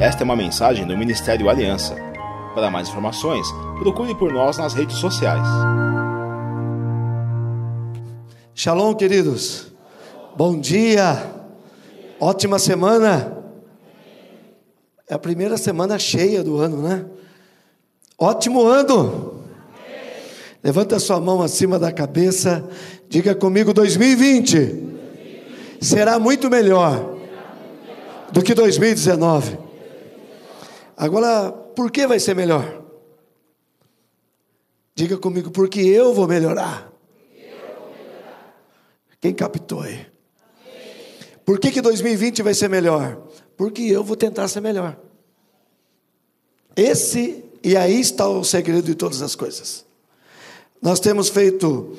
Esta é uma mensagem do Ministério Aliança. Para mais informações, procure por nós nas redes sociais. Shalom, queridos. Bom dia. Ótima semana. É a primeira semana cheia do ano, né? Ótimo ano. Levanta sua mão acima da cabeça. Diga comigo 2020 será muito melhor do que 2019. Agora, por que vai ser melhor? Diga comigo, porque eu vou melhorar. Quem captou aí? Por que, que 2020 vai ser melhor? Porque eu vou tentar ser melhor. Esse, e aí está o segredo de todas as coisas. Nós temos feito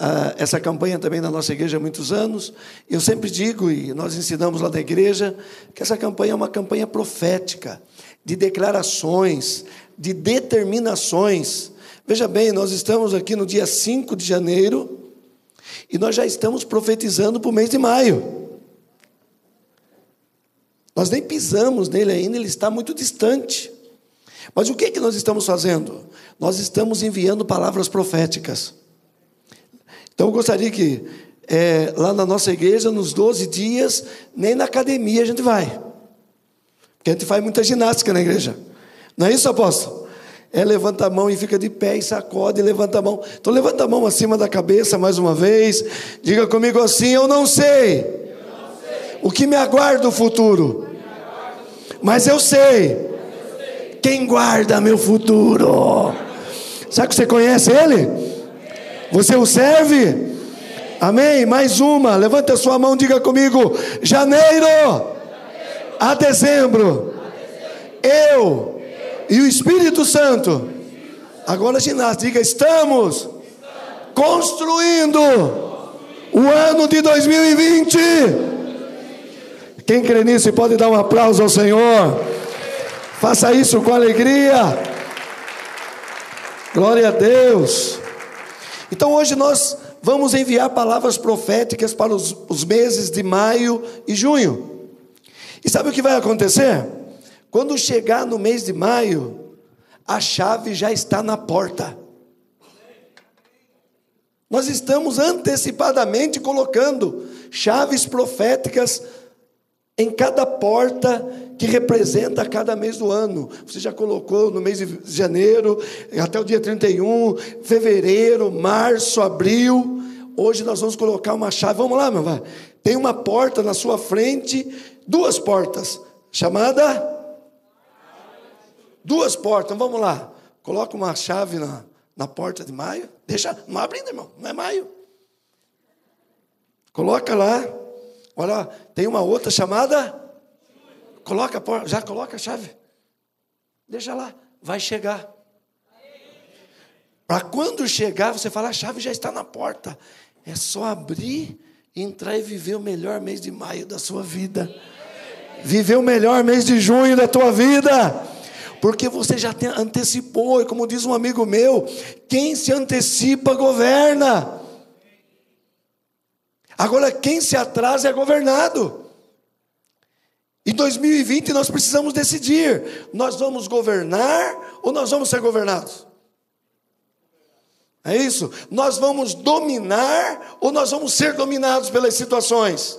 uh, essa campanha também na nossa igreja há muitos anos. Eu sempre digo, e nós ensinamos lá na igreja, que essa campanha é uma campanha profética, de declarações, de determinações. Veja bem, nós estamos aqui no dia 5 de janeiro e nós já estamos profetizando para o mês de maio. Nós nem pisamos nele ainda, ele está muito distante. Mas o que, é que nós estamos fazendo? Nós estamos enviando palavras proféticas. Então eu gostaria que é, lá na nossa igreja, nos 12 dias, nem na academia a gente vai. Porque a gente faz muita ginástica na igreja. Não é isso, apóstolo? É levanta a mão e fica de pé e sacode e levanta a mão. Então levanta a mão acima da cabeça mais uma vez. Diga comigo assim: Eu não sei, eu não sei. o que me aguarda o futuro, mas eu sei quem guarda meu futuro. Sabe que você conhece ele? Você o serve? Amém? Mais uma. Levanta a sua mão, diga comigo: janeiro a dezembro. Eu e o Espírito Santo. Agora, ginástica, diga: estamos construindo o ano de 2020. Quem crê nisso pode dar um aplauso ao Senhor. Faça isso com alegria. Glória a Deus. Então hoje nós vamos enviar palavras proféticas para os, os, meses de maio e junho. E sabe o que vai acontecer? Quando chegar no mês de maio, a chave já está na porta. Nós estamos antecipadamente colocando chaves proféticas em cada porta que representa cada mês do ano. Você já colocou no mês de janeiro, até o dia 31, fevereiro, março, abril. Hoje nós vamos colocar uma chave. Vamos lá, meu vai. Tem uma porta na sua frente, duas portas, chamada Duas portas. Vamos lá. Coloca uma chave na, na porta de maio. Deixa, não abre ainda, irmão. Não é maio. Coloca lá. Olha, tem uma outra chamada. Coloca a porta, já coloca a chave. Deixa lá, vai chegar. Para quando chegar, você fala, a chave já está na porta. É só abrir, entrar e viver o melhor mês de maio da sua vida. Viver o melhor mês de junho da tua vida. Porque você já antecipou, e como diz um amigo meu, quem se antecipa governa. Agora, quem se atrasa é governado. Em 2020 nós precisamos decidir: nós vamos governar ou nós vamos ser governados? É isso? Nós vamos dominar ou nós vamos ser dominados pelas situações?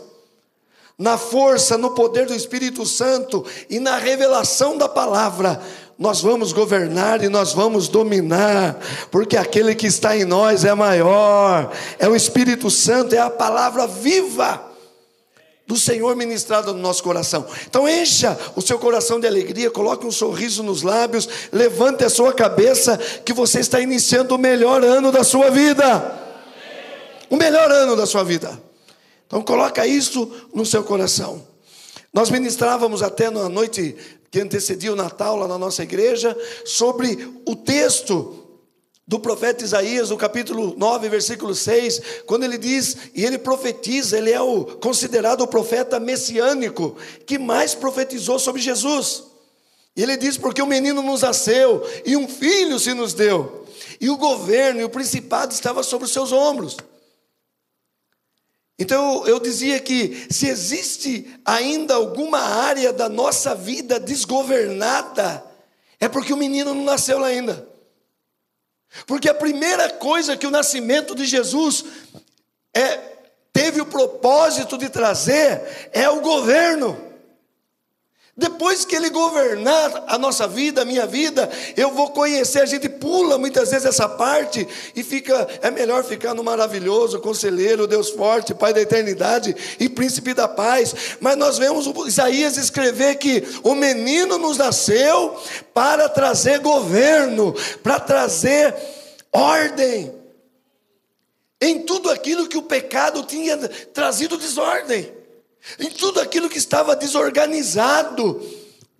Na força, no poder do Espírito Santo e na revelação da palavra, nós vamos governar e nós vamos dominar, porque aquele que está em nós é maior, é o Espírito Santo, é a palavra viva do Senhor ministrada no nosso coração. Então encha o seu coração de alegria, coloque um sorriso nos lábios, levante a sua cabeça, que você está iniciando o melhor ano da sua vida. O melhor ano da sua vida. Então coloca isso no seu coração. Nós ministrávamos até na noite que antecedia o Natal lá na nossa igreja, sobre o texto do profeta Isaías, no capítulo 9, versículo 6, quando ele diz, e ele profetiza, ele é o considerado o profeta messiânico que mais profetizou sobre Jesus. E ele diz: Porque o menino nos nasceu e um filho se nos deu, e o governo e o principado estava sobre os seus ombros. Então eu dizia que se existe ainda alguma área da nossa vida desgovernada, é porque o menino não nasceu ainda. Porque a primeira coisa que o nascimento de Jesus é, teve o propósito de trazer é o governo. Depois que Ele governar a nossa vida, a minha vida, eu vou conhecer. A gente pula muitas vezes essa parte e fica. É melhor ficar no maravilhoso, conselheiro, Deus forte, Pai da eternidade e príncipe da paz. Mas nós vemos Isaías escrever que o menino nos nasceu para trazer governo, para trazer ordem em tudo aquilo que o pecado tinha trazido desordem em tudo aquilo que estava desorganizado.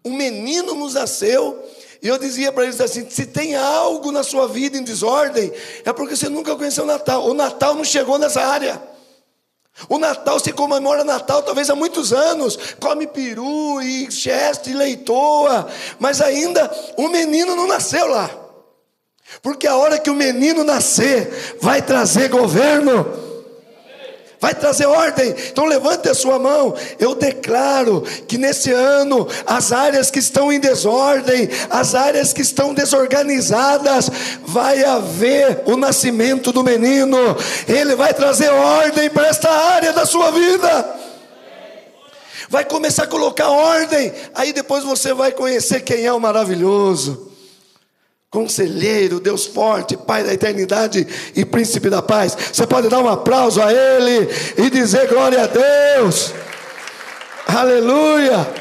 Um menino nos nasceu, e eu dizia para eles assim: se tem algo na sua vida em desordem, é porque você nunca conheceu o Natal. O Natal não chegou nessa área. O Natal se comemora Natal talvez há muitos anos, come peru e cheste e leitoa, mas ainda o menino não nasceu lá. Porque a hora que o menino nascer, vai trazer governo vai trazer ordem. Então levante a sua mão. Eu declaro que nesse ano as áreas que estão em desordem, as áreas que estão desorganizadas, vai haver o nascimento do menino. Ele vai trazer ordem para esta área da sua vida. Vai começar a colocar ordem, aí depois você vai conhecer quem é o maravilhoso. Conselheiro, Deus forte, Pai da eternidade e príncipe da paz. Você pode dar um aplauso a Ele e dizer glória a Deus. Aleluia.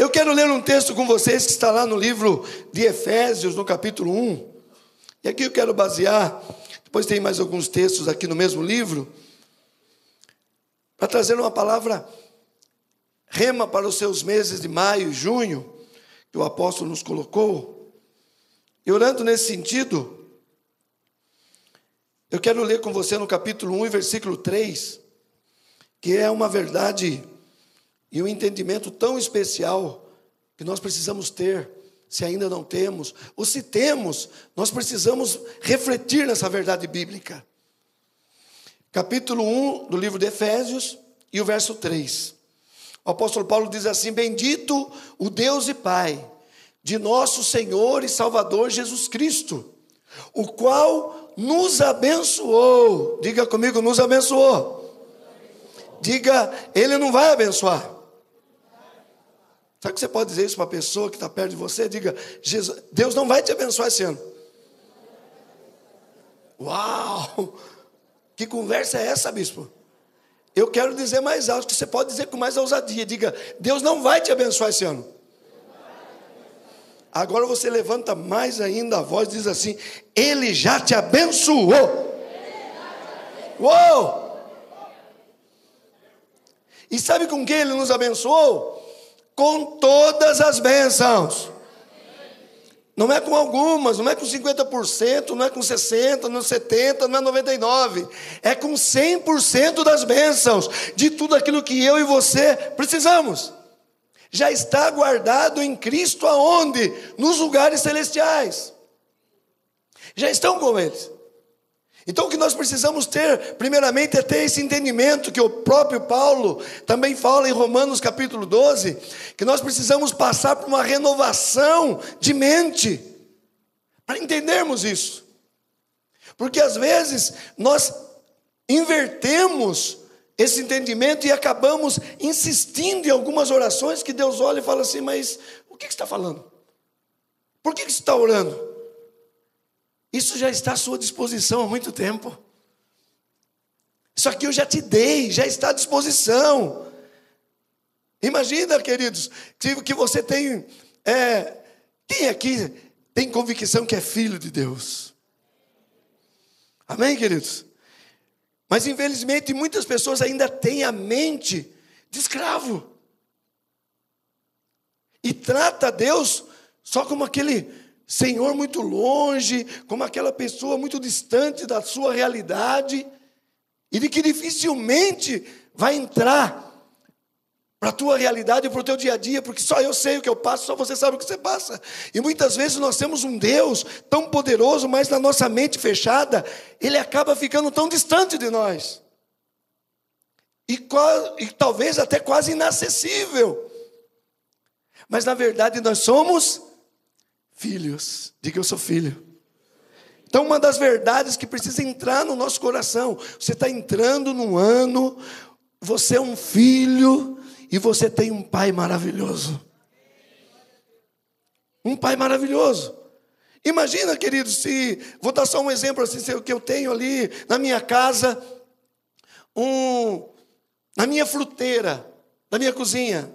Eu quero ler um texto com vocês que está lá no livro de Efésios, no capítulo 1. E aqui eu quero basear, depois tem mais alguns textos aqui no mesmo livro, para trazer uma palavra rema para os seus meses de maio e junho, que o apóstolo nos colocou. E orando nesse sentido, eu quero ler com você no capítulo 1 versículo 3, que é uma verdade e um entendimento tão especial que nós precisamos ter, se ainda não temos, ou se temos, nós precisamos refletir nessa verdade bíblica. Capítulo 1 do livro de Efésios e o verso 3. O apóstolo Paulo diz assim: Bendito o Deus e Pai de nosso Senhor e Salvador Jesus Cristo, o qual nos abençoou. Diga comigo, nos abençoou. Diga, Ele não vai abençoar. Sabe que você pode dizer isso para a pessoa que está perto de você? Diga, Jesus, Deus não vai te abençoar esse ano. Uau! Que conversa é essa, bispo? Eu quero dizer mais alto, que você pode dizer com mais ousadia. Diga, Deus não vai te abençoar esse ano. Agora você levanta mais ainda a voz e diz assim: Ele já te abençoou. Uou! E sabe com que ele nos abençoou? Com todas as bênçãos. Não é com algumas, não é com 50%, não é com 60%, não é 70%, não é 99%. É com 100% das bênçãos, de tudo aquilo que eu e você precisamos já está guardado em Cristo aonde? Nos lugares celestiais. Já estão com eles. Então o que nós precisamos ter, primeiramente, é ter esse entendimento que o próprio Paulo também fala em Romanos capítulo 12, que nós precisamos passar por uma renovação de mente, para entendermos isso. Porque às vezes nós invertemos esse entendimento e acabamos insistindo em algumas orações que Deus olha e fala assim: Mas o que você está falando? Por que você está orando? Isso já está à sua disposição há muito tempo. Isso aqui eu já te dei, já está à disposição. Imagina, queridos, que você tem. É, quem aqui tem convicção que é filho de Deus? Amém, queridos? Mas infelizmente muitas pessoas ainda têm a mente de escravo. E trata Deus só como aquele Senhor muito longe, como aquela pessoa muito distante da sua realidade, e de que dificilmente vai entrar para a tua realidade, para o teu dia a dia, porque só eu sei o que eu passo, só você sabe o que você passa. E muitas vezes nós temos um Deus tão poderoso, mas na nossa mente fechada, ele acaba ficando tão distante de nós. e, e talvez até quase inacessível. Mas na verdade nós somos filhos. Diga eu sou filho. Então, uma das verdades que precisa entrar no nosso coração: você está entrando num ano, você é um filho e você tem um pai maravilhoso. Um pai maravilhoso. Imagina, queridos, se vou dar só um exemplo assim, se, que eu tenho ali na minha casa, um na minha fruteira, na minha cozinha,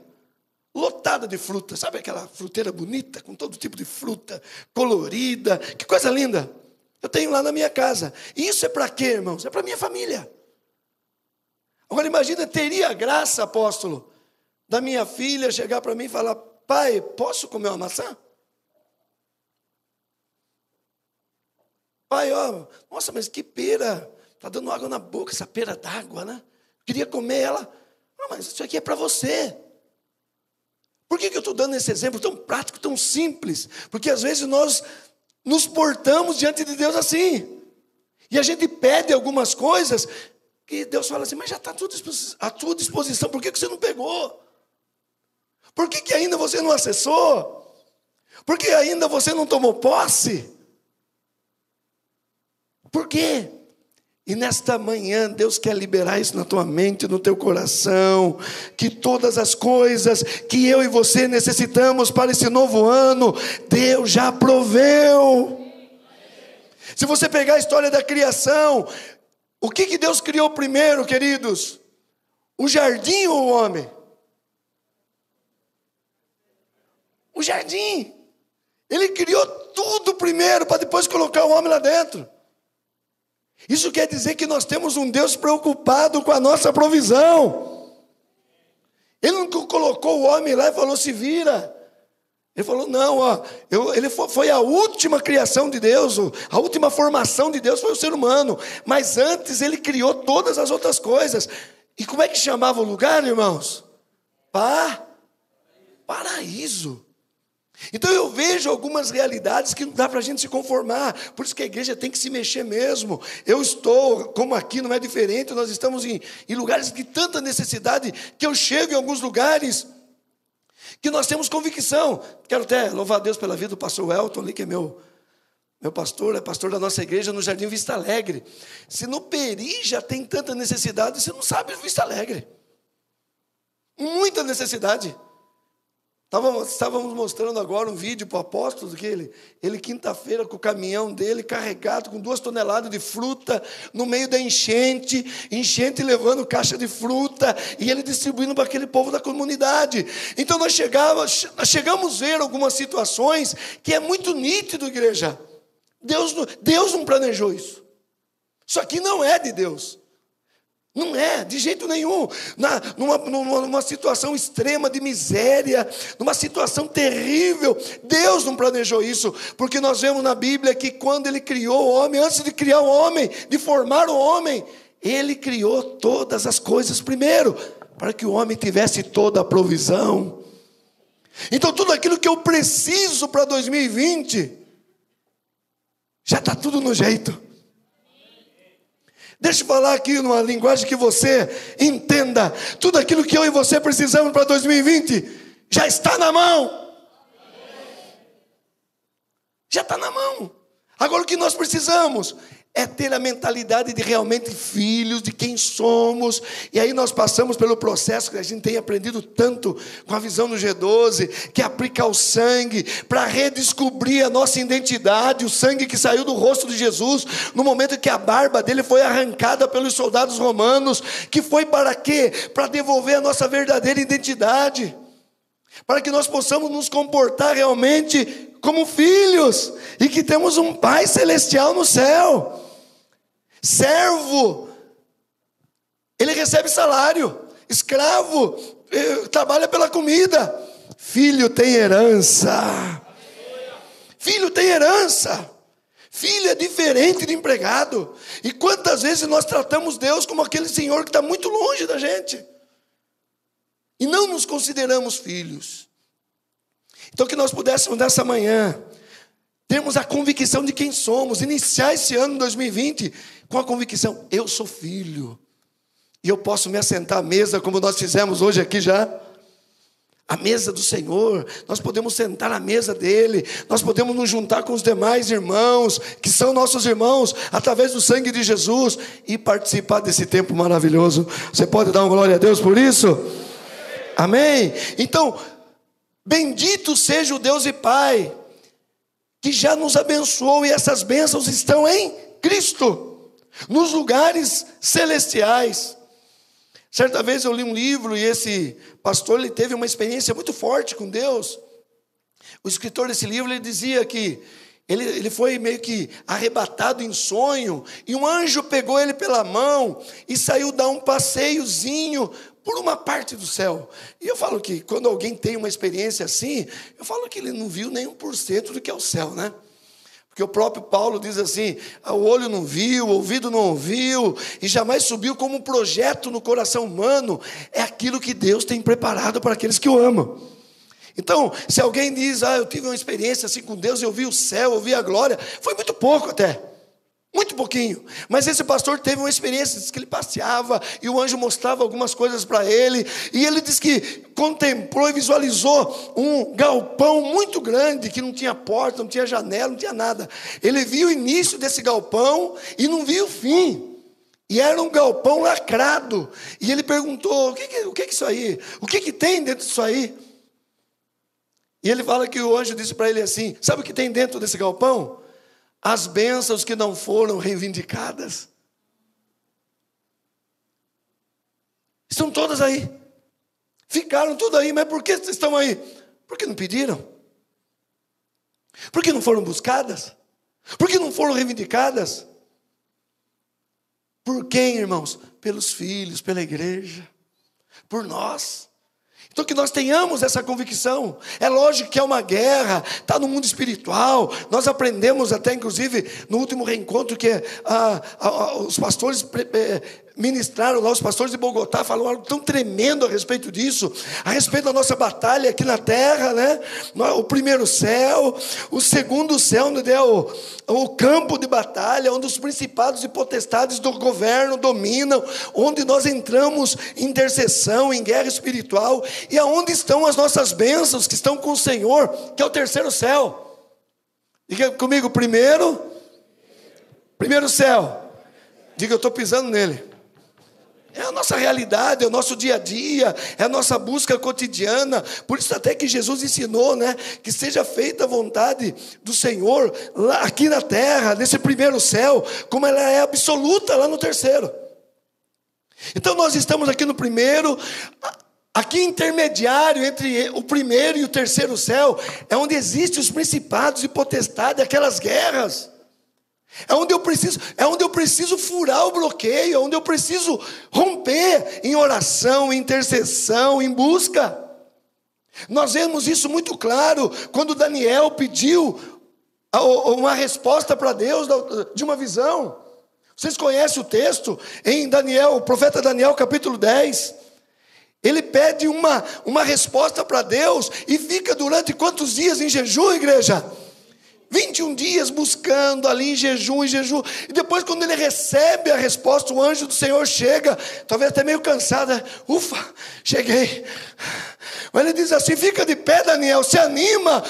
lotada de fruta, sabe aquela fruteira bonita, com todo tipo de fruta, colorida, que coisa linda. Eu tenho lá na minha casa. E isso é para quê, irmãos? É para minha família. Agora imagina, teria graça, apóstolo, da minha filha chegar para mim e falar: pai, posso comer uma maçã? Pai, ó, nossa, mas que pera, está dando água na boca, essa pera d'água, né? Queria comer ela. Não, mas isso aqui é para você. Por que, que eu estou dando esse exemplo tão prático, tão simples? Porque às vezes nós nos portamos diante de Deus assim. E a gente pede algumas coisas que Deus fala assim, mas já está à tua disposição, por que, que você não pegou? Por que, que ainda você não acessou? Por que ainda você não tomou posse? Por quê? E nesta manhã, Deus quer liberar isso na tua mente, no teu coração, que todas as coisas que eu e você necessitamos para esse novo ano, Deus já proveu. Se você pegar a história da criação, o que, que Deus criou primeiro, queridos? O jardim ou o homem? O jardim. Ele criou tudo primeiro, para depois colocar o homem lá dentro. Isso quer dizer que nós temos um Deus preocupado com a nossa provisão. Ele não colocou o homem lá e falou: se vira. Ele falou: não, ó, eu, ele foi, a última criação de Deus, a última formação de Deus foi o ser humano. Mas antes ele criou todas as outras coisas. E como é que chamava o lugar, irmãos? Pa, paraíso. Então eu vejo algumas realidades que não dá para a gente se conformar, por isso que a igreja tem que se mexer mesmo. Eu estou, como aqui não é diferente, nós estamos em, em lugares de tanta necessidade que eu chego em alguns lugares que nós temos convicção. Quero até louvar a Deus pela vida do pastor Elton ali, que é meu, meu pastor, é pastor da nossa igreja no Jardim Vista Alegre. Se no Peri já tem tanta necessidade, você não sabe Vista Alegre. Muita necessidade. Estávamos, estávamos mostrando agora um vídeo para o apóstolo que ele, ele quinta-feira com o caminhão dele carregado com duas toneladas de fruta no meio da enchente, enchente levando caixa de fruta e ele distribuindo para aquele povo da comunidade. Então nós chegamos, nós chegamos a ver algumas situações que é muito nítido, igreja. Deus, Deus não planejou isso. Isso aqui não é de Deus. Não é, de jeito nenhum. Na, numa, numa situação extrema de miséria, numa situação terrível, Deus não planejou isso, porque nós vemos na Bíblia que quando Ele criou o homem, antes de criar o homem, de formar o homem, Ele criou todas as coisas primeiro, para que o homem tivesse toda a provisão. Então, tudo aquilo que eu preciso para 2020, já está tudo no jeito. Deixa eu falar aqui numa linguagem que você entenda. Tudo aquilo que eu e você precisamos para 2020 já está na mão. Já está na mão. Agora o que nós precisamos é ter a mentalidade de realmente filhos, de quem somos. E aí nós passamos pelo processo que a gente tem aprendido tanto com a visão no G12, que é aplicar o sangue para redescobrir a nossa identidade, o sangue que saiu do rosto de Jesus no momento que a barba dele foi arrancada pelos soldados romanos, que foi para quê? Para devolver a nossa verdadeira identidade. Para que nós possamos nos comportar realmente como filhos e que temos um Pai celestial no céu. Servo, ele recebe salário. Escravo, eh, trabalha pela comida. Filho tem herança. Filho tem herança. Filho é diferente de empregado. E quantas vezes nós tratamos Deus como aquele Senhor que está muito longe da gente. E não nos consideramos filhos. Então, que nós pudéssemos nessa manhã termos a convicção de quem somos, iniciar esse ano 2020 com a convicção: eu sou filho. e eu posso me assentar à mesa, como nós fizemos hoje aqui já. A mesa do Senhor, nós podemos sentar à mesa dele, nós podemos nos juntar com os demais irmãos, que são nossos irmãos, através do sangue de Jesus, e participar desse tempo maravilhoso. Você pode dar uma glória a Deus por isso? Amém? Então, bendito seja o Deus e Pai, que já nos abençoou, e essas bênçãos estão em Cristo, nos lugares celestiais. Certa vez eu li um livro e esse pastor ele teve uma experiência muito forte com Deus. O escritor desse livro ele dizia que ele, ele foi meio que arrebatado em sonho, e um anjo pegou ele pela mão e saiu dar um passeiozinho por uma parte do céu. E eu falo que quando alguém tem uma experiência assim, eu falo que ele não viu nem um por cento do que é o céu, né? Porque o próprio Paulo diz assim: ah, o olho não viu, o ouvido não ouviu, e jamais subiu como um projeto no coração humano, é aquilo que Deus tem preparado para aqueles que o amam. Então, se alguém diz, ah, eu tive uma experiência assim com Deus, eu vi o céu, eu vi a glória, foi muito pouco até. Muito pouquinho. Mas esse pastor teve uma experiência, disse que ele passeava e o anjo mostrava algumas coisas para ele. E ele disse que contemplou e visualizou um galpão muito grande, que não tinha porta, não tinha janela, não tinha nada. Ele viu o início desse galpão e não viu o fim. E era um galpão lacrado. E ele perguntou: o que, que, o que é isso aí? O que, que tem dentro disso aí? E ele fala que o anjo disse para ele assim: Sabe o que tem dentro desse galpão? As bênçãos que não foram reivindicadas. Estão todas aí. Ficaram tudo aí, mas por que estão aí? Porque não pediram. Porque não foram buscadas. Porque não foram reivindicadas. Por quem, irmãos? Pelos filhos, pela igreja, por nós. Então, que nós tenhamos essa convicção. É lógico que é uma guerra, está no mundo espiritual. Nós aprendemos até, inclusive, no último reencontro, que ah, ah, os pastores ministraram lá, os pastores de Bogotá falaram algo tão tremendo a respeito disso, a respeito da nossa batalha aqui na terra, né? O primeiro céu, o segundo céu, onde é o, o campo de batalha, onde os principados e potestades do governo dominam, onde nós entramos em intercessão, em guerra espiritual, e aonde estão as nossas bênçãos que estão com o Senhor, que é o terceiro céu. Diga comigo, primeiro, primeiro céu. Diga, eu estou pisando nele. É a nossa realidade, é o nosso dia a dia, é a nossa busca cotidiana. Por isso até que Jesus ensinou, né, que seja feita a vontade do Senhor lá aqui na terra, nesse primeiro céu, como ela é absoluta lá no terceiro. Então nós estamos aqui no primeiro, aqui intermediário entre o primeiro e o terceiro céu, é onde existem os principados e potestades, aquelas guerras. É onde eu preciso, é onde eu preciso furar o bloqueio, é onde eu preciso romper em oração, em intercessão, em busca. Nós vemos isso muito claro quando Daniel pediu uma resposta para Deus de uma visão. Vocês conhecem o texto em Daniel, o profeta Daniel, capítulo 10. Ele pede uma, uma resposta para Deus e fica durante quantos dias em jejum, igreja? 21 dias buscando ali em jejum, em jejum. E depois, quando ele recebe a resposta, o anjo do Senhor chega, talvez até meio cansado, né? ufa, cheguei. Mas ele diz assim: fica de pé, Daniel, se anima,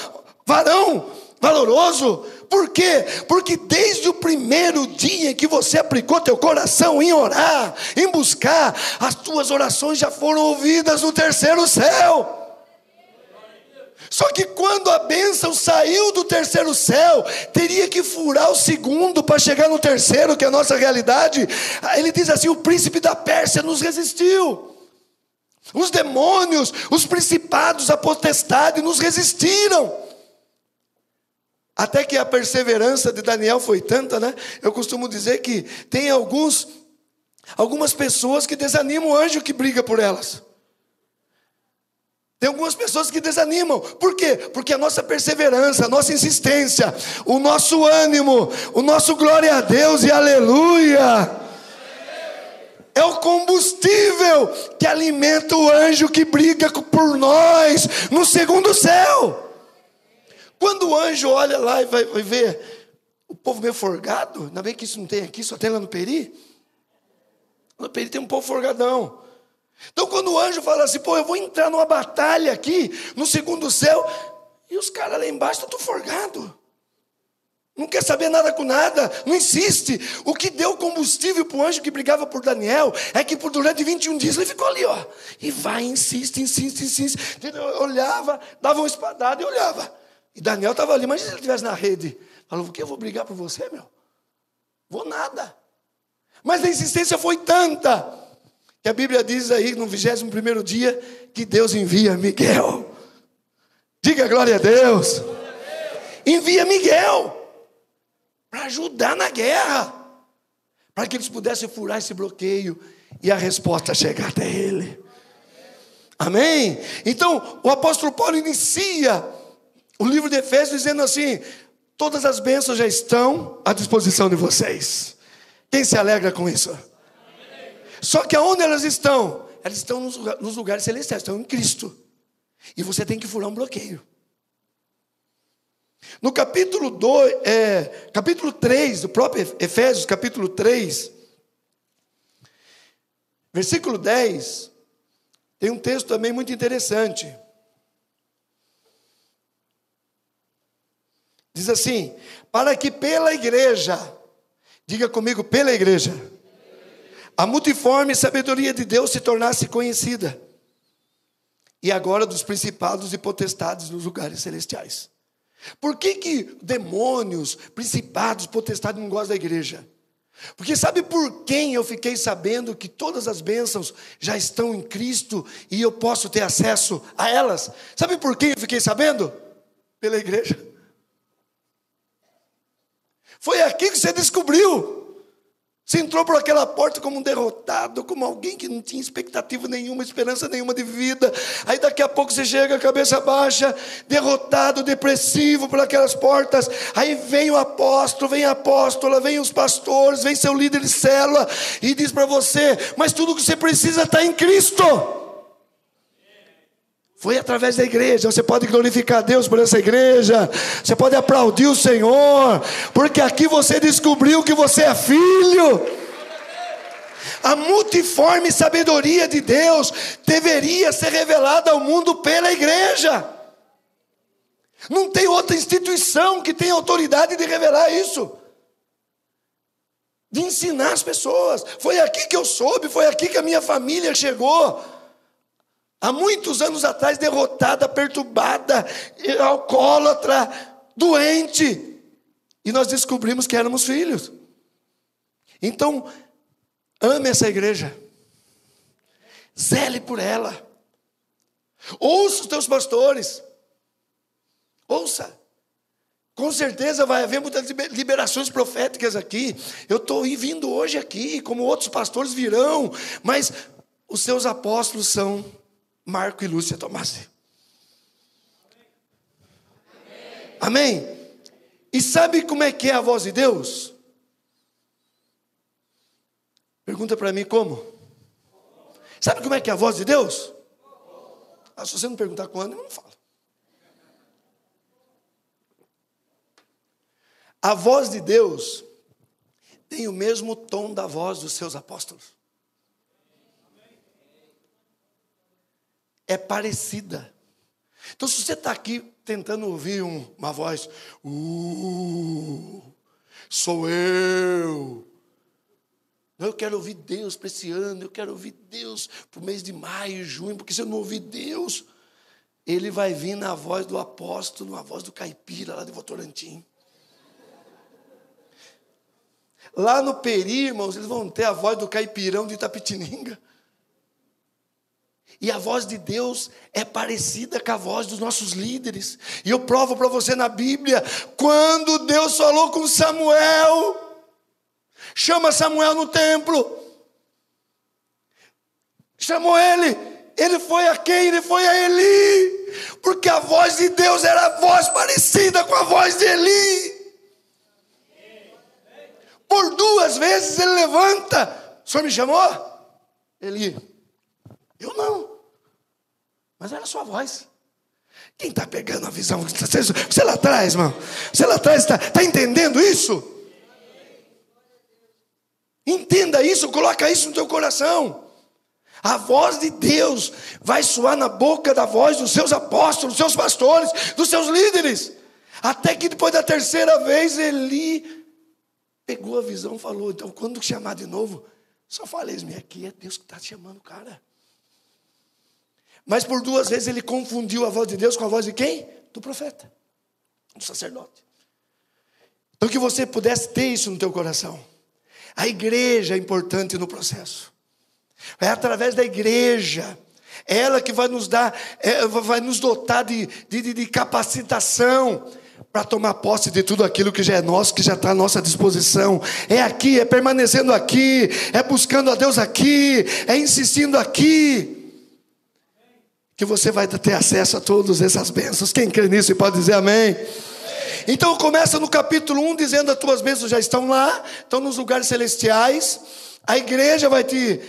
varão valoroso. Por quê? Porque desde o primeiro dia que você aplicou teu coração em orar, em buscar, as tuas orações já foram ouvidas no terceiro céu. Só que quando a bênção saiu do terceiro céu, teria que furar o segundo para chegar no terceiro, que é a nossa realidade. Ele diz assim: o príncipe da Pérsia nos resistiu. Os demônios, os principados, a potestade nos resistiram. Até que a perseverança de Daniel foi tanta, né? Eu costumo dizer que tem alguns, algumas pessoas que desanimam o anjo que briga por elas. Tem algumas pessoas que desanimam. Por quê? Porque a nossa perseverança, a nossa insistência, o nosso ânimo, o nosso glória a Deus e aleluia. É o combustível que alimenta o anjo que briga por nós no segundo céu. Quando o anjo olha lá e vai, vai ver o povo meio forgado, ainda bem que isso não tem aqui, só tem lá no Peri. Ele tem um povo forgadão. Então, quando o anjo fala assim, pô, eu vou entrar numa batalha aqui, no segundo céu, e os caras lá embaixo estão forgado. Não quer saber nada com nada, não insiste. O que deu combustível para o anjo que brigava por Daniel é que por durante 21 dias ele ficou ali, ó. E vai, insiste, insiste, insiste. Eu olhava, dava uma espadada e olhava. E Daniel estava ali, mas se ele estivesse na rede, falou: o que eu vou brigar por você, meu? Vou nada. Mas a insistência foi tanta a Bíblia diz aí no 21 dia que Deus envia Miguel. Diga glória a Deus. Envia Miguel para ajudar na guerra, para que eles pudessem furar esse bloqueio e a resposta chegar até ele. Amém? Então, o apóstolo Paulo inicia o livro de Efésios dizendo assim: todas as bênçãos já estão à disposição de vocês. Quem se alegra com isso? Só que aonde elas estão? Elas estão nos lugares celestiais, estão em Cristo. E você tem que furar um bloqueio. No capítulo 2, é, capítulo 3, do próprio Efésios, capítulo 3, versículo 10, tem um texto também muito interessante. Diz assim: para que pela igreja, diga comigo, pela igreja, a multiforme sabedoria de Deus se tornasse conhecida, e agora dos principados e potestades nos lugares celestiais. Por que, que demônios, principados, potestades não gostam da igreja? Porque sabe por quem eu fiquei sabendo que todas as bênçãos já estão em Cristo e eu posso ter acesso a elas? Sabe por quem eu fiquei sabendo? Pela igreja. Foi aqui que você descobriu. Você entrou por aquela porta como um derrotado, como alguém que não tinha expectativa nenhuma, esperança nenhuma de vida. Aí daqui a pouco você chega, cabeça baixa, derrotado, depressivo por aquelas portas. Aí vem o apóstolo, vem a apóstola, vem os pastores, vem seu líder de célula e diz para você: Mas tudo que você precisa está em Cristo. Foi através da igreja. Você pode glorificar Deus por essa igreja. Você pode aplaudir o Senhor. Porque aqui você descobriu que você é filho. A multiforme sabedoria de Deus deveria ser revelada ao mundo pela igreja. Não tem outra instituição que tenha autoridade de revelar isso. De ensinar as pessoas. Foi aqui que eu soube, foi aqui que a minha família chegou há muitos anos atrás, derrotada, perturbada, alcoólatra, doente. E nós descobrimos que éramos filhos. Então, ame essa igreja. Zele por ela. Ouça os teus pastores. Ouça. Com certeza vai haver muitas liberações proféticas aqui. Eu estou vindo hoje aqui, como outros pastores virão, mas os seus apóstolos são Marco e Lúcia Tomassi. Amém? E sabe como é que é a voz de Deus? Pergunta para mim como? Sabe como é que é a voz de Deus? Ah, se você não perguntar quando, eu não falo. A voz de Deus tem o mesmo tom da voz dos seus apóstolos. É parecida. Então, se você está aqui tentando ouvir um, uma voz, uh, sou eu. Eu quero ouvir Deus para esse ano, eu quero ouvir Deus para o mês de maio, junho, porque se eu não ouvir Deus, ele vai vir na voz do apóstolo, na voz do caipira lá de Votorantim. Lá no Peri, irmãos, eles vão ter a voz do caipirão de Itapetininga. E a voz de Deus é parecida com a voz dos nossos líderes. E eu provo para você na Bíblia, quando Deus falou com Samuel, chama Samuel no templo, chamou ele, ele foi a quem? Ele foi a Eli, porque a voz de Deus era a voz parecida com a voz de Eli. Por duas vezes ele levanta, o senhor me chamou? Eli, eu não. Mas era a sua voz. Quem está pegando a visão? Você, você lá atrás, irmão. Você lá atrás está tá entendendo isso? Entenda isso, coloca isso no teu coração. A voz de Deus vai soar na boca da voz dos seus apóstolos, dos seus pastores, dos seus líderes. Até que depois da terceira vez, Eli pegou a visão e falou: então, quando chamar de novo, só fala, eis-me aqui, é Deus que está te chamando, cara. Mas por duas vezes ele confundiu a voz de Deus com a voz de quem? Do profeta, do sacerdote. Então que você pudesse ter isso no teu coração. A igreja é importante no processo. É através da igreja. É ela que vai nos dar, é, vai nos dotar de, de, de capacitação para tomar posse de tudo aquilo que já é nosso, que já está à nossa disposição. É aqui, é permanecendo aqui, é buscando a Deus aqui, é insistindo aqui. Que você vai ter acesso a todas essas bênçãos. Quem crê nisso pode dizer amém? Então começa no capítulo 1 dizendo: as tuas bênçãos já estão lá, estão nos lugares celestiais. A igreja vai te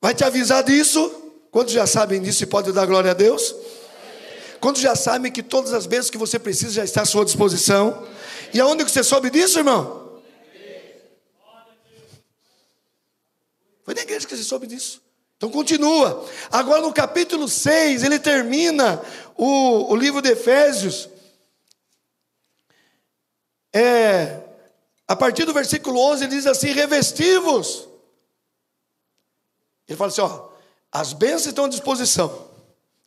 vai te avisar disso. Quantos já sabem disso e podem dar glória a Deus? Quantos já sabem que todas as bênçãos que você precisa já estão à sua disposição? E aonde que você soube disso, irmão? Foi na igreja que você soube disso. Então continua. Agora no capítulo 6, ele termina o, o livro de Efésios é, a partir do versículo 11, ele diz assim: revestivos. Ele fala assim: ó, as bênçãos estão à disposição,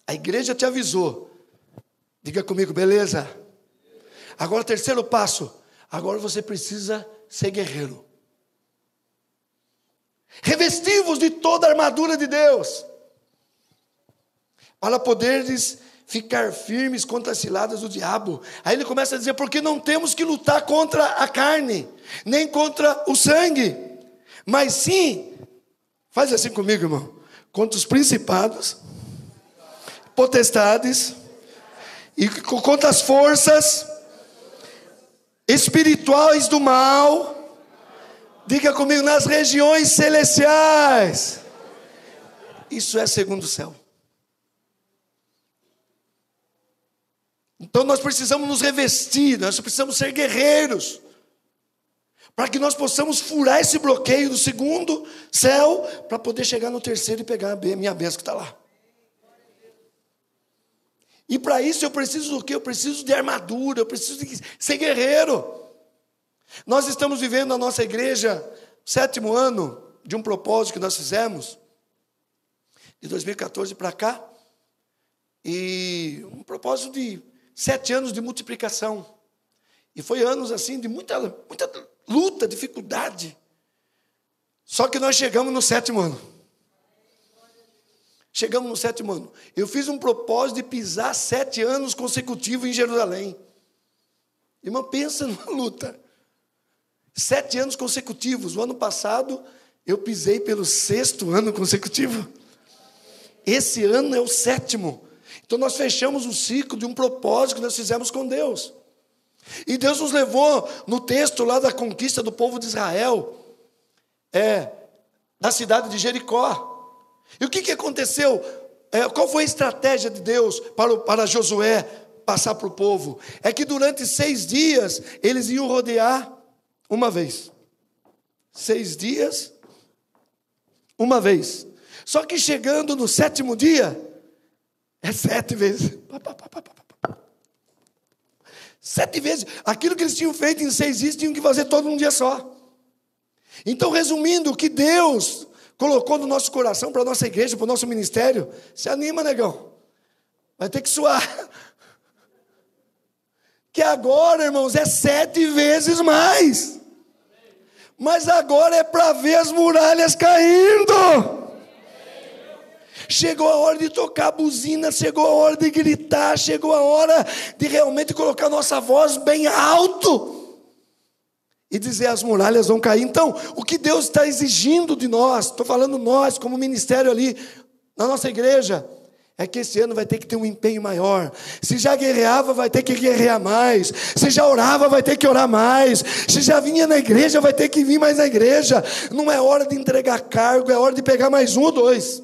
a igreja te avisou. Diga comigo, beleza? Agora, terceiro passo: agora você precisa ser guerreiro. Revestivos de toda a armadura de Deus, para poderes ficar firmes contra as ciladas do diabo. Aí ele começa a dizer: porque não temos que lutar contra a carne, nem contra o sangue, mas sim, faz assim comigo, irmão, contra os principados, potestades e contra as forças espirituais do mal. Diga comigo, nas regiões celestiais. Isso é segundo o céu. Então nós precisamos nos revestir, nós precisamos ser guerreiros, para que nós possamos furar esse bloqueio do segundo céu, para poder chegar no terceiro e pegar a minha bênção que está lá. E para isso eu preciso do quê? Eu preciso de armadura, eu preciso de ser guerreiro. Nós estamos vivendo na nossa igreja, sétimo ano de um propósito que nós fizemos, de 2014 para cá, e um propósito de sete anos de multiplicação. E foi anos assim de muita, muita luta, dificuldade. Só que nós chegamos no sétimo ano. Chegamos no sétimo ano. Eu fiz um propósito de pisar sete anos consecutivos em Jerusalém. Irmão, pensa numa luta. Sete anos consecutivos. O ano passado eu pisei pelo sexto ano consecutivo. Esse ano é o sétimo. Então nós fechamos o ciclo de um propósito que nós fizemos com Deus. E Deus nos levou no texto lá da conquista do povo de Israel, é, da cidade de Jericó. E o que, que aconteceu? É, qual foi a estratégia de Deus para, para Josué passar para o povo? É que durante seis dias eles iam rodear uma vez. Seis dias, uma vez. Só que chegando no sétimo dia, é sete vezes. Sete vezes. Aquilo que eles tinham feito em seis dias, tinham que fazer todo um dia só. Então, resumindo, o que Deus colocou no nosso coração, para a nossa igreja, para o nosso ministério, se anima, negão. Vai ter que suar. Que agora, irmãos, é sete vezes mais. Mas agora é para ver as muralhas caindo. Chegou a hora de tocar a buzina, chegou a hora de gritar, chegou a hora de realmente colocar nossa voz bem alto e dizer as muralhas vão cair. Então, o que Deus está exigindo de nós, estou falando nós, como ministério ali na nossa igreja, é que esse ano vai ter que ter um empenho maior. Se já guerreava, vai ter que guerrear mais. Se já orava, vai ter que orar mais. Se já vinha na igreja, vai ter que vir mais na igreja. Não é hora de entregar cargo, é hora de pegar mais um ou dois.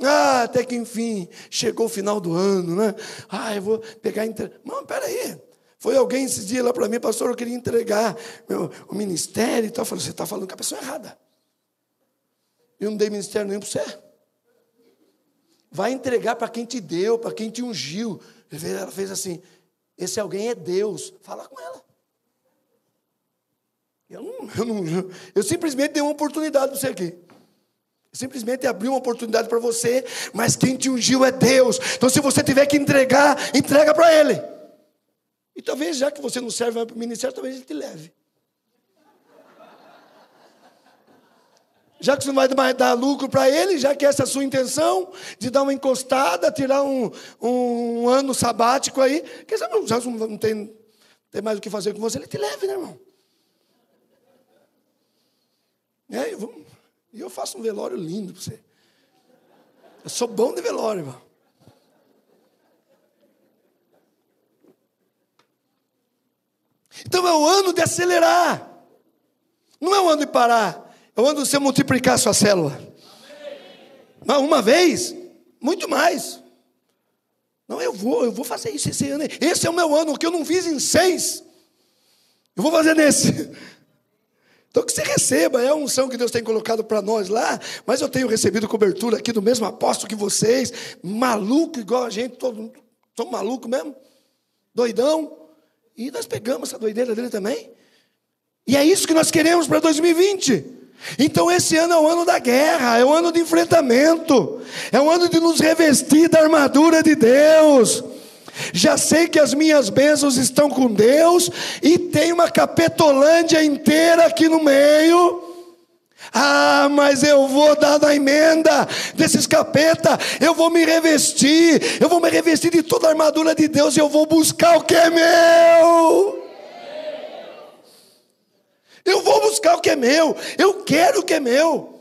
Ah, até que enfim, chegou o final do ano, né? Ah, eu vou pegar. Inter... Não, peraí. Foi alguém esses dias lá para mim, pastor, eu queria entregar meu, o ministério e tal. Eu falei, você está falando com a pessoa errada. Eu não dei ministério nenhum para você. Vai entregar para quem te deu, para quem te ungiu. Ela fez assim: esse alguém é Deus. Fala com ela. Eu, não, eu, não, eu simplesmente dei uma oportunidade para você aqui. Simplesmente abri uma oportunidade para você, mas quem te ungiu é Deus. Então, se você tiver que entregar, entrega para Ele. E talvez, já que você não serve para o ministério, talvez Ele te leve. Já que você não vai dar lucro para ele, já que essa é a sua intenção, de dar uma encostada, tirar um, um ano sabático aí, quer dizer, já não tem, tem mais o que fazer com você, ele te leve, né, irmão? É, eu, eu faço um velório lindo para você. Eu sou bom de velório, irmão. Então é o ano de acelerar. Não é o ano de parar. Eu ando você multiplicar a sua célula. Mas uma vez, muito mais. Não, eu vou, eu vou fazer isso esse ano. Esse é o meu ano, o que eu não fiz em seis. Eu vou fazer nesse. Então que você receba, é a unção que Deus tem colocado para nós lá, mas eu tenho recebido cobertura aqui do mesmo apóstolo que vocês, maluco igual a gente, todo somos maluco mesmo, doidão, e nós pegamos essa doideira dele também. E é isso que nós queremos para 2020. Então esse ano é o ano da guerra, é o ano de enfrentamento, é o ano de nos revestir da armadura de Deus. Já sei que as minhas bênçãos estão com Deus e tem uma capetolândia inteira aqui no meio. Ah, mas eu vou dar na emenda desses capeta, eu vou me revestir, eu vou me revestir de toda a armadura de Deus e eu vou buscar o que é meu. Eu vou buscar o que é meu. Eu quero o que é meu.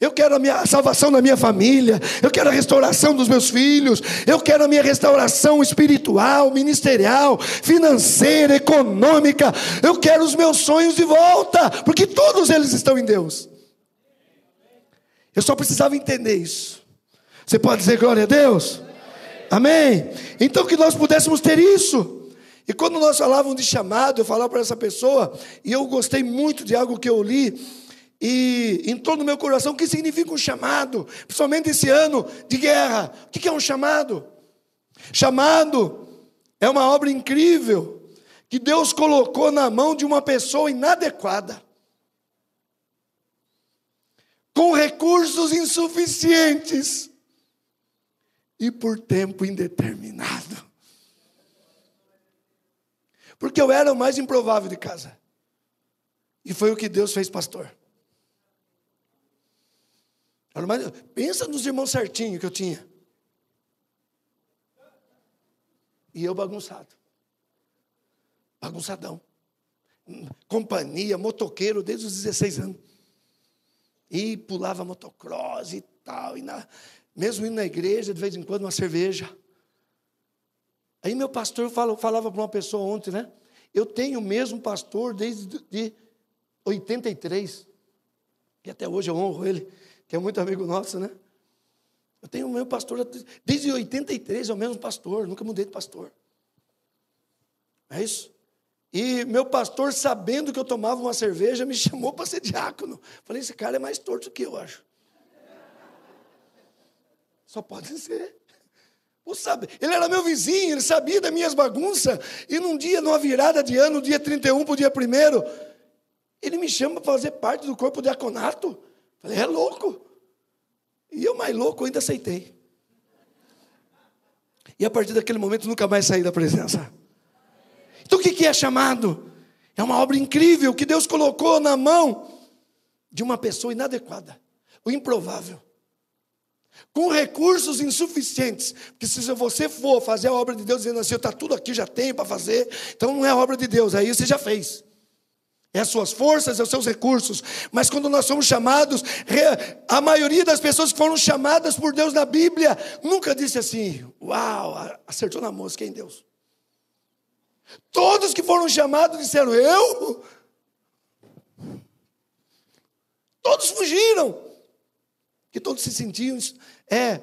Eu quero a minha salvação da minha família, eu quero a restauração dos meus filhos, eu quero a minha restauração espiritual, ministerial, financeira, econômica. Eu quero os meus sonhos de volta, porque todos eles estão em Deus. Eu só precisava entender isso. Você pode dizer glória a Deus? Amém? Então que nós pudéssemos ter isso. E quando nós falávamos de chamado, eu falava para essa pessoa, e eu gostei muito de algo que eu li, e entrou no meu coração o que significa um chamado, principalmente esse ano de guerra. O que é um chamado? Chamado é uma obra incrível que Deus colocou na mão de uma pessoa inadequada, com recursos insuficientes e por tempo indeterminado. Porque eu era o mais improvável de casa. E foi o que Deus fez, pastor. Pensa nos irmãos certinhos que eu tinha. E eu bagunçado. Bagunçadão. Companhia, motoqueiro desde os 16 anos. E pulava motocross e tal. E na, mesmo indo na igreja, de vez em quando, uma cerveja. Aí meu pastor falava para uma pessoa ontem, né? Eu tenho o mesmo pastor desde de 83. E até hoje eu honro ele, que é muito amigo nosso, né? Eu tenho o meu pastor desde 83, é o mesmo pastor, nunca mudei de pastor. É isso? E meu pastor, sabendo que eu tomava uma cerveja, me chamou para ser diácono. Falei, esse cara é mais torto que eu, acho. Só pode ser. Ele era meu vizinho, ele sabia das minhas bagunças. E num dia, numa virada de ano, dia 31 para o dia 1 ele me chama para fazer parte do corpo diaconato. Falei, é louco. E eu, mais louco, ainda aceitei. E a partir daquele momento, nunca mais saí da presença. Então, o que é chamado? É uma obra incrível que Deus colocou na mão de uma pessoa inadequada, o improvável com recursos insuficientes. Porque se você for fazer a obra de Deus dizendo assim, está tudo aqui, já tenho para fazer, então não é obra de Deus, aí você já fez. É as suas forças, é os seus recursos. Mas quando nós somos chamados, a maioria das pessoas que foram chamadas por Deus na Bíblia nunca disse assim: Uau, acertou na mosca, hein, Deus? Todos que foram chamados disseram: Eu? Todos fugiram que todos se sentiam é,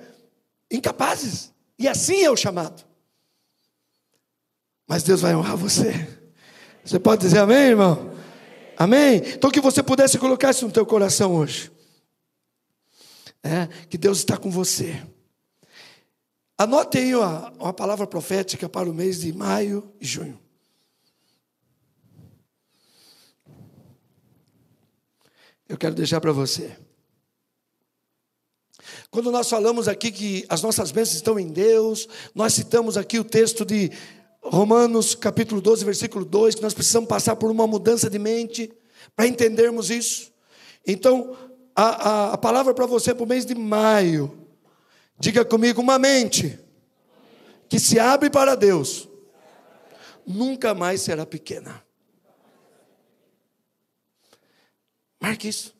incapazes. E assim é o chamado. Mas Deus vai honrar você. Você pode dizer amém, irmão? Amém? Então que você pudesse colocar isso no teu coração hoje. É, que Deus está com você. Anote aí uma, uma palavra profética para o mês de maio e junho. Eu quero deixar para você. Quando nós falamos aqui que as nossas bênçãos estão em Deus, nós citamos aqui o texto de Romanos capítulo 12, versículo 2, que nós precisamos passar por uma mudança de mente para entendermos isso. Então, a, a, a palavra para você para o mês de maio, diga comigo, uma mente que se abre para Deus, nunca mais será pequena. Marque isso.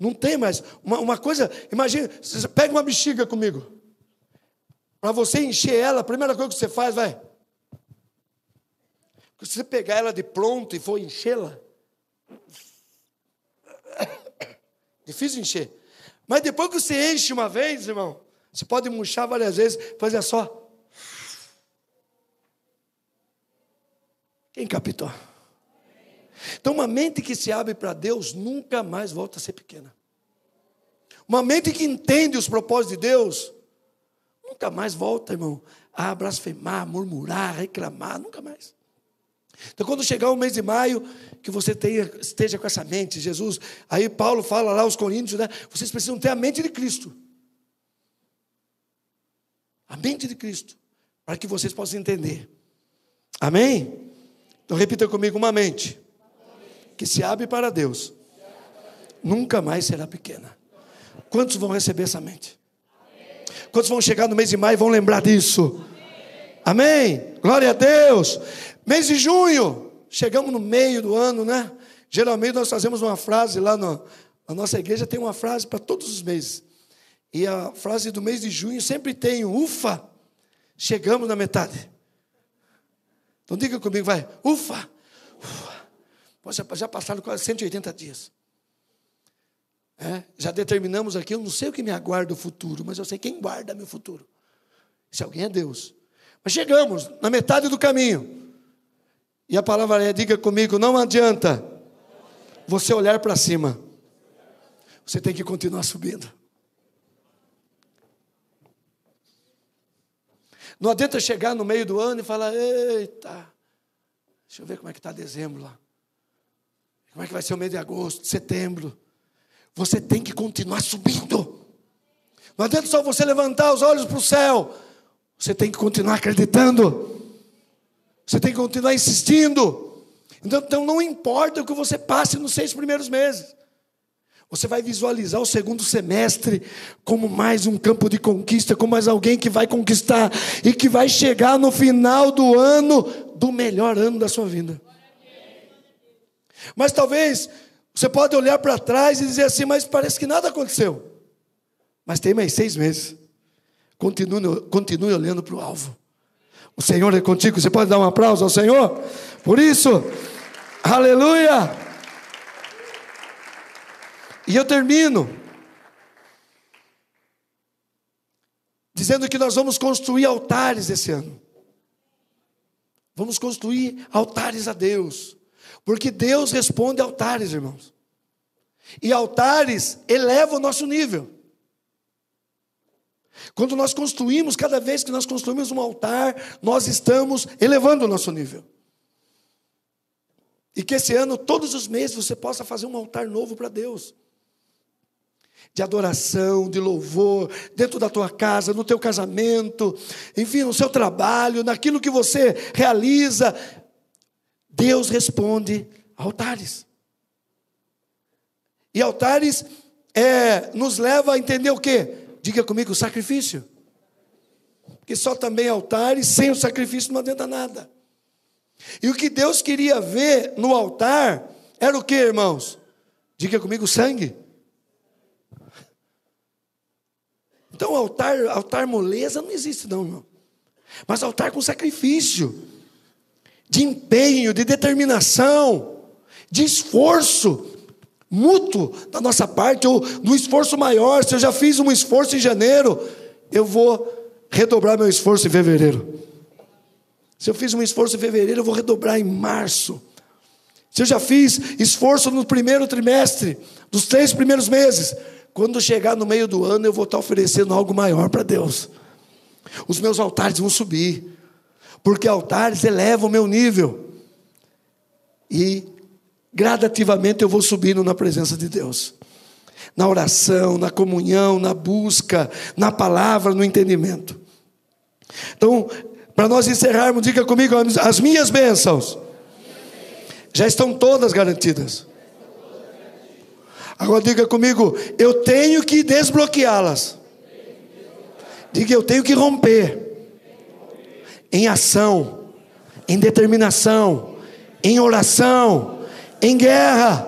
Não tem mais. Uma, uma coisa, imagina, pega uma bexiga comigo. Para você encher ela, a primeira coisa que você faz, vai. Se você pegar ela de pronto e for enchê-la, difícil encher. Mas depois que você enche uma vez, irmão, você pode murchar várias vezes, fazer só. Quem captou? Então, uma mente que se abre para Deus nunca mais volta a ser pequena. Uma mente que entende os propósitos de Deus nunca mais volta, irmão, a blasfemar, murmurar, reclamar, nunca mais. Então, quando chegar o mês de maio, que você tenha, esteja com essa mente, Jesus. Aí Paulo fala lá aos Coríntios, né? Vocês precisam ter a mente de Cristo. A mente de Cristo, para que vocês possam entender. Amém? Então repita comigo uma mente que se abre para Deus, nunca mais será pequena. Quantos vão receber essa mente? Quantos vão chegar no mês de maio e vão lembrar disso? Amém? Glória a Deus. Mês de junho, chegamos no meio do ano, né? Geralmente nós fazemos uma frase lá no, na nossa igreja, tem uma frase para todos os meses. E a frase do mês de junho sempre tem: ufa, chegamos na metade. Então diga comigo, vai, ufa, ufa. Já passaram quase 180 dias. É, já determinamos aqui, eu não sei o que me aguarda o futuro, mas eu sei quem guarda meu futuro. Se alguém é Deus. Mas chegamos na metade do caminho. E a palavra é: diga comigo, não adianta você olhar para cima. Você tem que continuar subindo. Não adianta chegar no meio do ano e falar: eita, deixa eu ver como é que está dezembro lá. Como é que vai ser o mês de agosto, setembro? Você tem que continuar subindo. Não adianta só você levantar os olhos para o céu. Você tem que continuar acreditando. Você tem que continuar insistindo. Então, então não importa o que você passe nos seis primeiros meses. Você vai visualizar o segundo semestre como mais um campo de conquista, como mais alguém que vai conquistar e que vai chegar no final do ano do melhor ano da sua vida. Mas talvez você pode olhar para trás e dizer assim, mas parece que nada aconteceu. Mas tem mais seis meses. Continue, continue olhando para o alvo. O Senhor é contigo. Você pode dar um aplauso ao Senhor? Por isso, aleluia. E eu termino dizendo que nós vamos construir altares esse ano. Vamos construir altares a Deus. Porque Deus responde altares, irmãos. E altares elevam o nosso nível. Quando nós construímos, cada vez que nós construímos um altar, nós estamos elevando o nosso nível. E que esse ano, todos os meses, você possa fazer um altar novo para Deus. De adoração, de louvor, dentro da tua casa, no teu casamento, enfim, no seu trabalho, naquilo que você realiza, Deus responde altares. E altares é, nos leva a entender o quê? Diga comigo, sacrifício. Porque só também altares, sem o sacrifício não adianta nada. E o que Deus queria ver no altar era o que, irmãos? Diga comigo, sangue. Então, altar, altar moleza não existe, não, irmão. Mas altar com sacrifício de empenho, de determinação, de esforço mútuo da nossa parte, ou do esforço maior. Se eu já fiz um esforço em janeiro, eu vou redobrar meu esforço em fevereiro. Se eu fiz um esforço em fevereiro, eu vou redobrar em março. Se eu já fiz esforço no primeiro trimestre, dos três primeiros meses, quando chegar no meio do ano, eu vou estar oferecendo algo maior para Deus. Os meus altares vão subir, porque altares elevam o meu nível. E gradativamente eu vou subindo na presença de Deus. Na oração, na comunhão, na busca, na palavra, no entendimento. Então, para nós encerrarmos, diga comigo, as minhas bênçãos já estão todas garantidas. Agora diga comigo, eu tenho que desbloqueá-las. Diga, eu tenho que romper. Em ação, em determinação, em oração, em guerra.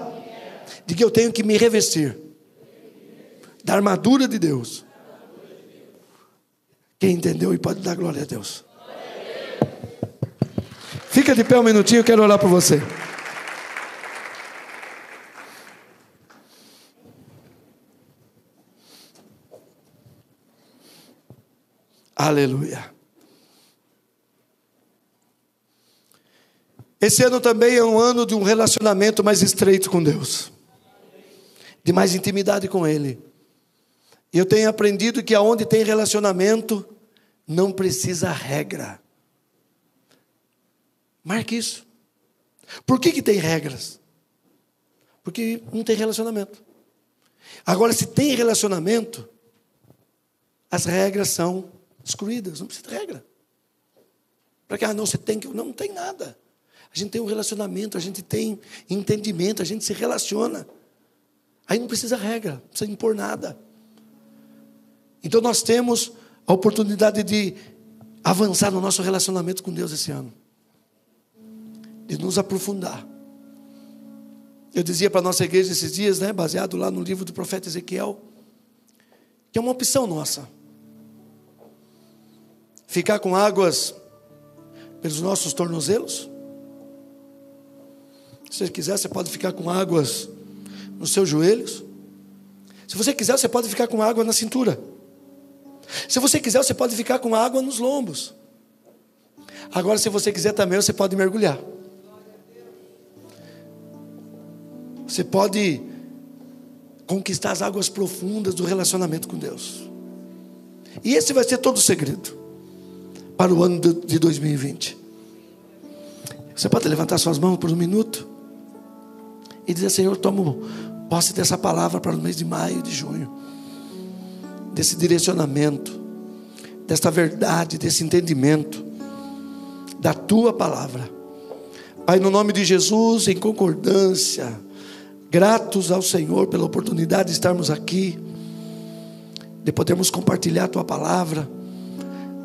Diga, eu tenho que me revestir da armadura de Deus. Quem entendeu e pode dar glória a Deus. Fica de pé um minutinho, eu quero orar por você. Aleluia. Esse ano também é um ano de um relacionamento mais estreito com Deus, de mais intimidade com Ele. Eu tenho aprendido que aonde tem relacionamento, não precisa regra. Marque isso. Por que, que tem regras? Porque não tem relacionamento. Agora, se tem relacionamento, as regras são excluídas, não precisa de regra. Para que, ah, não, você tem que. Não, não tem nada. A gente tem um relacionamento, a gente tem entendimento, a gente se relaciona. Aí não precisa regra, não precisa impor nada. Então nós temos a oportunidade de avançar no nosso relacionamento com Deus esse ano, de nos aprofundar. Eu dizia para a nossa igreja esses dias, né, baseado lá no livro do profeta Ezequiel, que é uma opção nossa ficar com águas pelos nossos tornozelos. Se você quiser, você pode ficar com águas nos seus joelhos. Se você quiser, você pode ficar com água na cintura. Se você quiser, você pode ficar com água nos lombos. Agora, se você quiser também, você pode mergulhar. Você pode conquistar as águas profundas do relacionamento com Deus. E esse vai ser todo o segredo para o ano de 2020. Você pode levantar suas mãos por um minuto e dizer: Senhor, tomo posse dessa palavra para o mês de maio e de junho, desse direcionamento, desta verdade, desse entendimento, da tua palavra. Pai, no nome de Jesus, em concordância, gratos ao Senhor pela oportunidade de estarmos aqui, de podermos compartilhar a tua palavra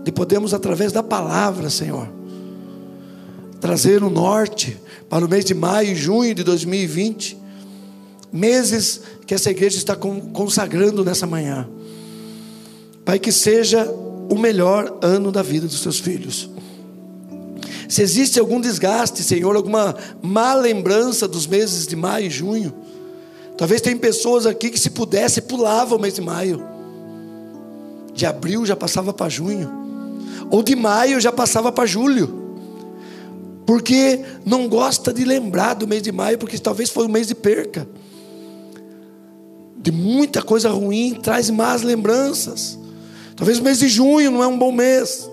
de podermos, através da palavra, Senhor, trazer o norte para o mês de maio e junho de 2020, meses que essa igreja está consagrando nessa manhã. Pai, que seja o melhor ano da vida dos seus filhos. Se existe algum desgaste, Senhor, alguma má lembrança dos meses de maio e junho, talvez tem pessoas aqui que se pudesse pulava o mês de maio. De abril já passava para junho ou de maio já passava para julho. Porque não gosta de lembrar do mês de maio, porque talvez foi um mês de perca. De muita coisa ruim, traz más lembranças. Talvez o mês de junho não é um bom mês.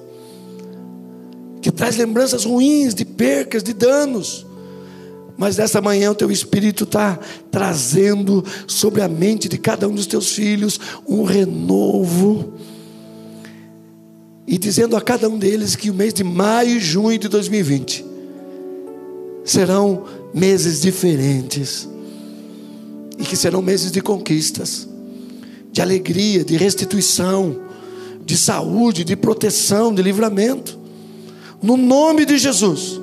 Que traz lembranças ruins, de percas, de danos. Mas nessa manhã o teu Espírito está trazendo sobre a mente de cada um dos teus filhos um renovo e dizendo a cada um deles que o mês de maio e junho de 2020 serão meses diferentes e que serão meses de conquistas, de alegria, de restituição, de saúde, de proteção, de livramento. No nome de Jesus,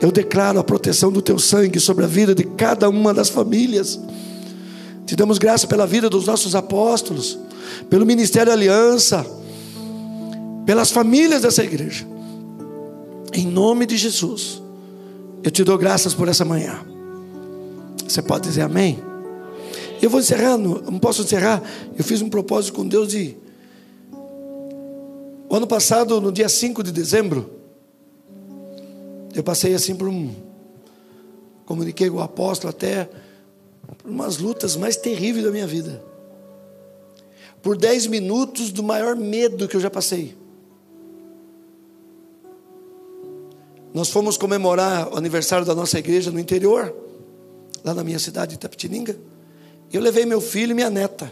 eu declaro a proteção do teu sangue sobre a vida de cada uma das famílias. Te damos graça pela vida dos nossos apóstolos, pelo ministério Aliança pelas famílias dessa igreja. Em nome de Jesus, eu te dou graças por essa manhã. Você pode dizer amém? Eu vou encerrar, não posso encerrar. Eu fiz um propósito com Deus de. O ano passado, no dia 5 de dezembro, Eu passei assim por um. Comuniquei com o apóstolo até por umas lutas mais terríveis da minha vida. Por dez minutos do maior medo que eu já passei. Nós fomos comemorar o aniversário da nossa igreja no interior, lá na minha cidade de Itapetininga. Eu levei meu filho e minha neta,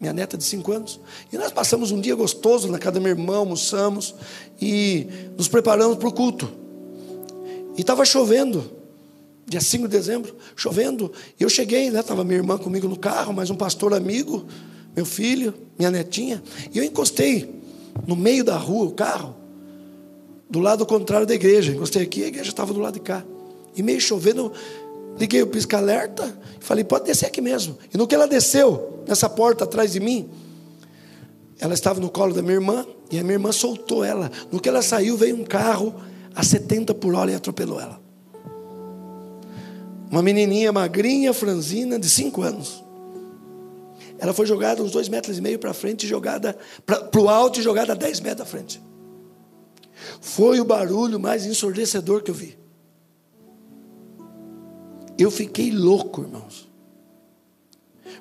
minha neta de cinco anos. E nós passamos um dia gostoso na casa da minha irmã, almoçamos e nos preparamos para o culto. E estava chovendo, dia 5 de dezembro, chovendo. E eu cheguei, né? Estava minha irmã comigo no carro, mais um pastor amigo, meu filho, minha netinha. E eu encostei no meio da rua o carro, do lado contrário da igreja. Encostei aqui, a igreja estava do lado de cá. E meio chovendo, Liguei o pisca-alerta e falei, pode descer aqui mesmo. E no que ela desceu, nessa porta atrás de mim, ela estava no colo da minha irmã e a minha irmã soltou ela. No que ela saiu, veio um carro a 70 por hora e atropelou ela. Uma menininha magrinha, franzina, de 5 anos. Ela foi jogada uns dois metros e meio para frente, jogada para o alto e jogada a 10 metros da frente. Foi o barulho mais ensurdecedor que eu vi. Eu fiquei louco, irmãos.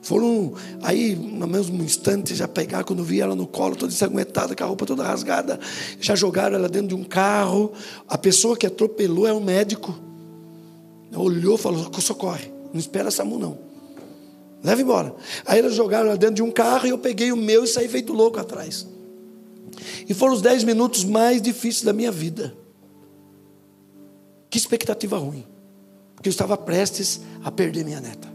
Foram aí, no mesmo instante, já pegar quando vi ela no colo, toda ensanguentada, com a roupa toda rasgada, já jogaram ela dentro de um carro. A pessoa que atropelou é um médico. Olhou falou: socorre, não espera essa mão, não. Leva embora. Aí eles jogaram ela dentro de um carro e eu peguei o meu e saí feito louco atrás. E foram os dez minutos mais difíceis da minha vida. Que expectativa ruim porque eu estava prestes a perder minha neta.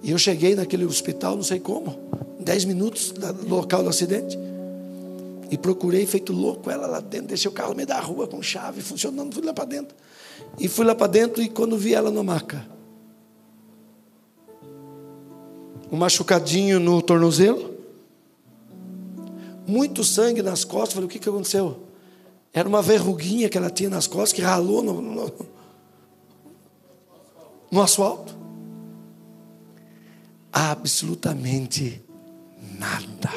E eu cheguei naquele hospital, não sei como, dez minutos do local do acidente, e procurei, feito louco, ela lá dentro, deixei o carro no meio da rua com chave, funcionando, fui lá para dentro. E fui lá para dentro e quando vi ela na maca, um machucadinho no tornozelo, muito sangue nas costas, falei, o que, que aconteceu? Era uma verruguinha que ela tinha nas costas, que ralou no, no, no asfalto. Absolutamente nada.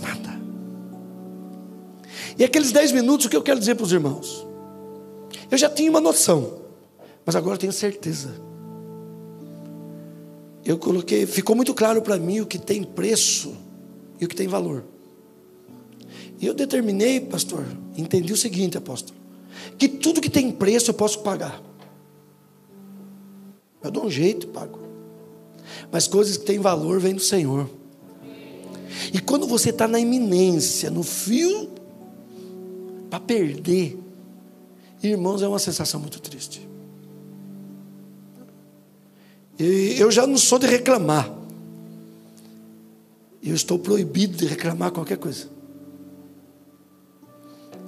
Nada. E aqueles dez minutos, o que eu quero dizer para os irmãos? Eu já tinha uma noção, mas agora tenho certeza. Eu coloquei, ficou muito claro para mim o que tem preço e o que tem valor. E eu determinei, pastor, entendi o seguinte, apóstolo, que tudo que tem preço eu posso pagar. Eu dou um jeito e pago. Mas coisas que têm valor vêm do Senhor. E quando você está na iminência, no fio, para perder, irmãos, é uma sensação muito triste. E eu já não sou de reclamar. Eu estou proibido de reclamar qualquer coisa.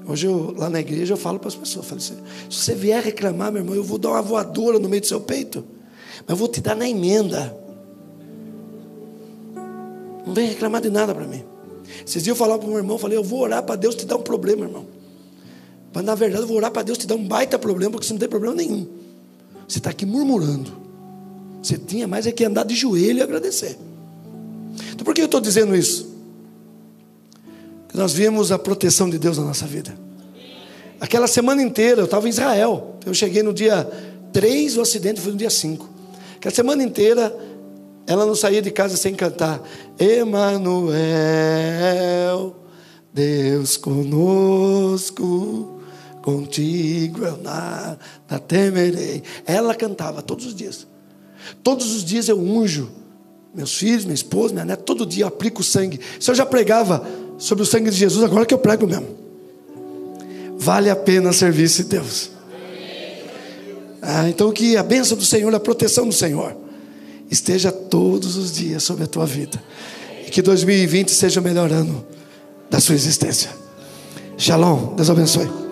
Hoje, eu, lá na igreja, eu falo para as pessoas: falo assim, se você vier reclamar, meu irmão, eu vou dar uma voadora no meio do seu peito, mas eu vou te dar na emenda. Não vem reclamar de nada para mim. Dias eu falava para o meu irmão: falei, eu vou orar para Deus te dar um problema, irmão. Mas na verdade, eu vou orar para Deus te dar um baita problema, porque você não tem problema nenhum. Você está aqui murmurando. Você tinha mais é que andar de joelho e agradecer. Então, por que eu estou dizendo isso? nós vimos a proteção de Deus na nossa vida. Aquela semana inteira, eu estava em Israel. Eu cheguei no dia 3, o acidente foi no dia 5. Aquela semana inteira, ela não saía de casa sem cantar Emanuel, Deus conosco, contigo eu nada temerei. Ela cantava todos os dias. Todos os dias eu unjo meus filhos, minha esposa, minha neta, todo dia eu aplico sangue. Se eu já pregava sobre o sangue de Jesus, agora que eu prego mesmo. Vale a pena servir esse Deus. Ah, então que a bênção do Senhor, a proteção do Senhor, esteja todos os dias sobre a tua vida. E que 2020 seja o melhor ano da sua existência. Shalom, Deus abençoe.